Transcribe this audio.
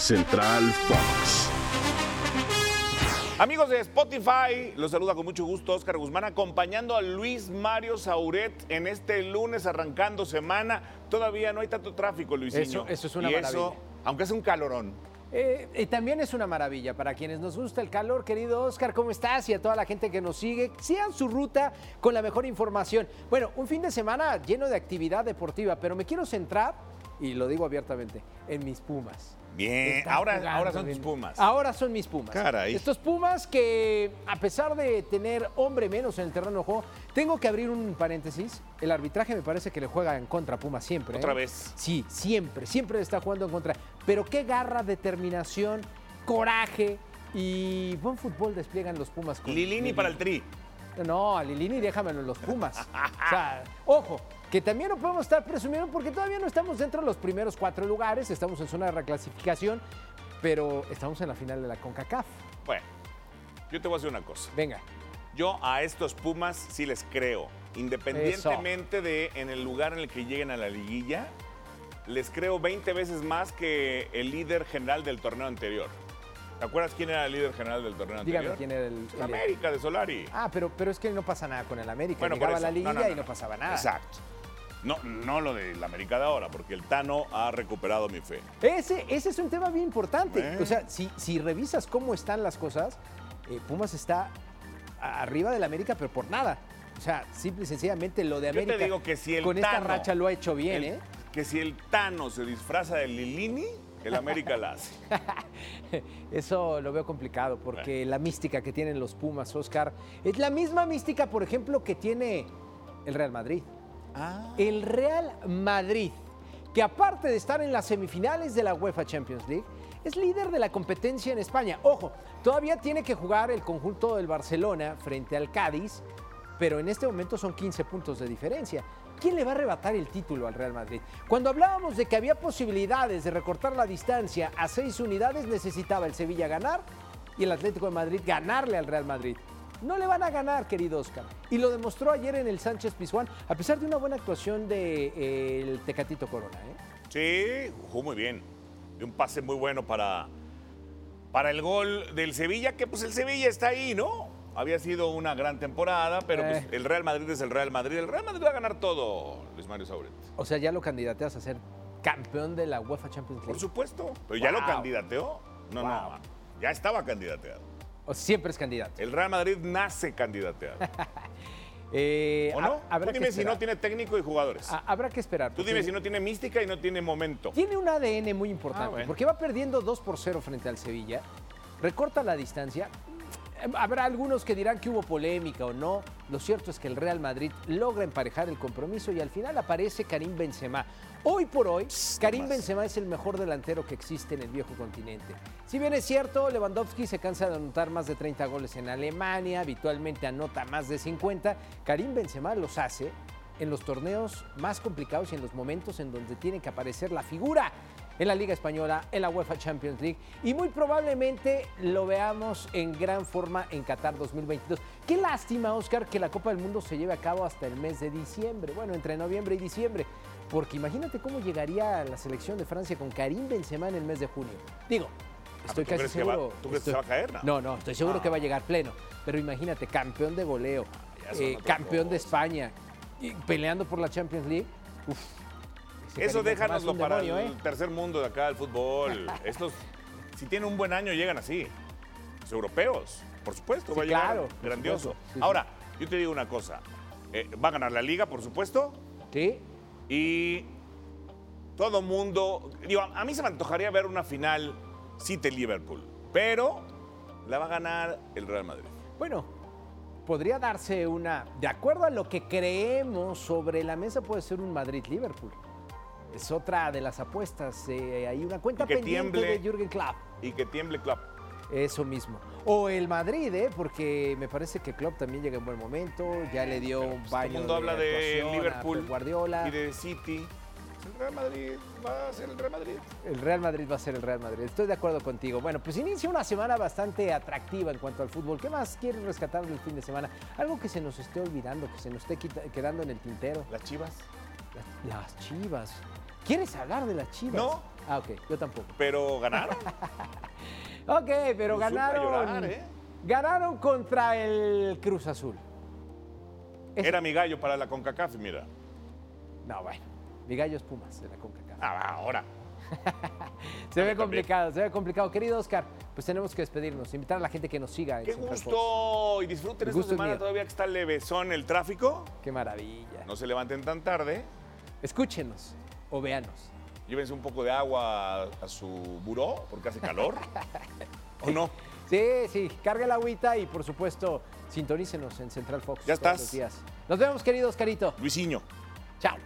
Central Fox. Amigos de Spotify, los saluda con mucho gusto Oscar Guzmán acompañando a Luis Mario Sauret en este lunes arrancando semana. Todavía no hay tanto tráfico, Luisinho. Eso- eso es una y Eso, maravilla. aunque es un calorón. Eh, y también es una maravilla para quienes nos gusta el calor, querido Oscar, ¿cómo estás? Y a toda la gente que nos sigue, sigan su ruta con la mejor información. Bueno, un fin de semana lleno de actividad deportiva, pero me quiero centrar, y lo digo abiertamente, en mis Pumas. Bien, Están ahora, ahora son bien. tus Pumas. Ahora son mis Pumas. Caray. Estos Pumas que, a pesar de tener hombre menos en el terreno de juego, tengo que abrir un paréntesis. El arbitraje me parece que le juega en contra a Pumas siempre. Otra ¿eh? vez. Sí, siempre, siempre le está jugando en contra. Pero qué garra, determinación, coraje y buen fútbol despliegan los Pumas. con Lilini para el tri. No, a Lilini déjamelo en los Pumas. O sea, ojo, que también no podemos estar presumiendo porque todavía no estamos dentro de los primeros cuatro lugares, estamos en zona de reclasificación, pero estamos en la final de la CONCACAF. Bueno, yo te voy a decir una cosa. Venga, Yo a estos Pumas sí les creo. Independientemente de en el lugar en el que lleguen a la liguilla, les creo 20 veces más que el líder general del torneo anterior. ¿Te acuerdas quién era el líder general del torneo dígame anterior? quién era el... el- América de Solari. Ah, pero, pero es que no pasa nada con el América. Bueno, Llegaba a la no, no, y no pasaba nada. Exacto. No, no lo del América de ahora, porque el Tano ha recuperado mi fe. Ese, ese es un tema bien importante. Eh. O sea, si, si revisas cómo están las cosas, eh, Pumas está arriba del América, pero por nada. O sea, simple y sencillamente lo de Yo te América digo que si el con esta racha lo ha hecho bien, El- ¿eh? Que si el Tano se disfraza de Lilini, el América la hace. Eso lo veo complicado porque la mística que tienen los Pumas, Oscar, es la misma mística, por ejemplo, que tiene el Real Madrid. Ah. El Real Madrid, que aparte de estar en las semifinales de la UEFA Champions League, es líder de la competencia en España. Ojo, todavía tiene que jugar el conjunto del Barcelona frente al Cádiz, pero en este momento son 15 puntos de diferencia. ¿Quién le va a arrebatar el título al Real Madrid? Cuando hablábamos de que había posibilidades de recortar la distancia a seis unidades, necesitaba el Sevilla ganar y el Atlético de Madrid ganarle al Real Madrid. No le van a ganar, querido Oscar. Y lo demostró ayer en el Sánchez Pizjuán, a pesar de una buena actuación del de, eh, Tecatito Corona. ¿eh? Sí, jugó muy bien. Y un pase muy bueno para, para el gol del Sevilla, que pues el Sevilla está ahí, ¿no? Había sido una gran temporada, pero pues, Eh. el Real Madrid es el Real Madrid. El Real Madrid va a ganar todo, Luis Mario Sauret. O sea, ya lo candidateas a ser campeón de la UEFA Champions Por League. supuesto. Pero ya lo candidateó. No, Wow. no. Ya estaba candidateado. O siempre es candidato. El Real Madrid nace candidateado. Eh, ¿O no? Tú dime si no tiene técnico y jugadores. Ha- Habrá que esperar. Tú dime si no tiene mística y no tiene momento. Tiene un ADN muy importante, Ah, bueno. porque va perdiendo 2 por 0 frente al Sevilla, recorta la distancia. Habrá algunos que dirán que hubo polémica o no. Lo cierto es que el Real Madrid logra emparejar el compromiso y al final aparece Karim Benzema. Hoy por hoy, Karim. Benzema es el mejor delantero que existe en el viejo continente. Si bien es cierto, Lewandowski se cansa de anotar más de 30 goles en Alemania, habitualmente anota más de 50, Karim Benzema los hace en los torneos más complicados y en los momentos en donde tiene que aparecer la figura en la Liga Española, en la UEFA Champions League y muy probablemente lo veamos en gran forma en Qatar 2022. Qué lástima, Oscar, que la Copa del Mundo se lleve a cabo hasta el mes de diciembre, bueno, entre noviembre y diciembre, porque imagínate cómo llegaría la selección de Francia con Karim Benzema en el mes de junio. Digo, estoy ¿tú casi seguro. tú crees que estoy- se va a caer? No. No, no, estoy seguro Ah. que va a llegar pleno, pero imagínate, campeón de goleo, son eh, campeón de. España, peleando por la Champions League. Uf, Eso déjanoslo para demonio, el ¿eh? tercer mundo de acá del fútbol. Estos, si tienen un buen año, llegan así. Los europeos, por supuesto, Sí, va a llegar claro, grandioso. sí. Ahora, yo te digo una cosa. Eh, va a ganar la liga, por supuesto, Sí, y todo mundo. Digo, a mí se me antojaría ver una final City-Liverpool, pero la va a ganar el Real Madrid. Bueno, podría darse una, de acuerdo a lo que creemos sobre la mesa, puede ser un Madrid-Liverpool. Es otra de las apuestas. eh, hay una cuenta que pendiente tiemble. de Jürgen Klopp. Y que tiemble Klopp. Eso mismo. O el Madrid, ¿eh? porque me parece que Klopp también llega en buen momento. Ya le dio un Todo baño el mundo habla de Liverpool Guardiola. y de City. El Real Madrid va a ser el Real Madrid. El Real Madrid va a ser el Real Madrid. Estoy de acuerdo contigo. Bueno, pues inicia una semana bastante atractiva en cuanto al fútbol. ¿Qué más quieres rescatar del fin de semana? Algo que se nos esté olvidando, que se nos esté quedando en el tintero. Las Chivas. Las, las Chivas. ¿Quieres hablar de las Chivas? No. Ah, ok, yo tampoco. Pero ganaron. Ok, pero supo ganaron. llorar, ¿eh? Ganaron contra el Cruz Azul. Era mi gallo para la CONCACAF, mira. No, bueno. Mi gallo es Pumas de la CONCACAF. Ah, ahora. se ve complicado, se ve complicado. Querido Oscar, pues tenemos que despedirnos. Invitar a la gente que nos siga. en Qué gusto. Y disfruten esta semana todavía que está levesón el tráfico. Qué maravilla. No se levanten tan tarde. Escúchenos o véanos. Llévense un poco de agua a su buró porque hace calor. ¿O no? Sí, sí, carga la agüita y por supuesto, sintonícenos en Central Fox. Ya todos estás. los días. Nos vemos, querido Oscarito. Luisinho. Chao.